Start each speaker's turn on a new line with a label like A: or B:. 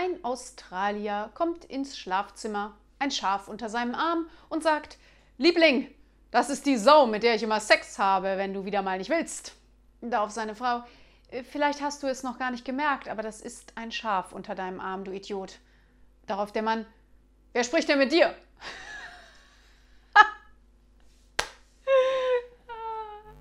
A: Ein Australier kommt ins Schlafzimmer, ein Schaf unter seinem Arm und sagt, Liebling, das ist die Sau, mit der ich immer Sex habe, wenn du wieder mal nicht willst. Darauf seine Frau, äh, vielleicht hast du es noch gar nicht gemerkt, aber das ist ein Schaf unter deinem Arm, du Idiot. Darauf der Mann, wer spricht denn mit dir?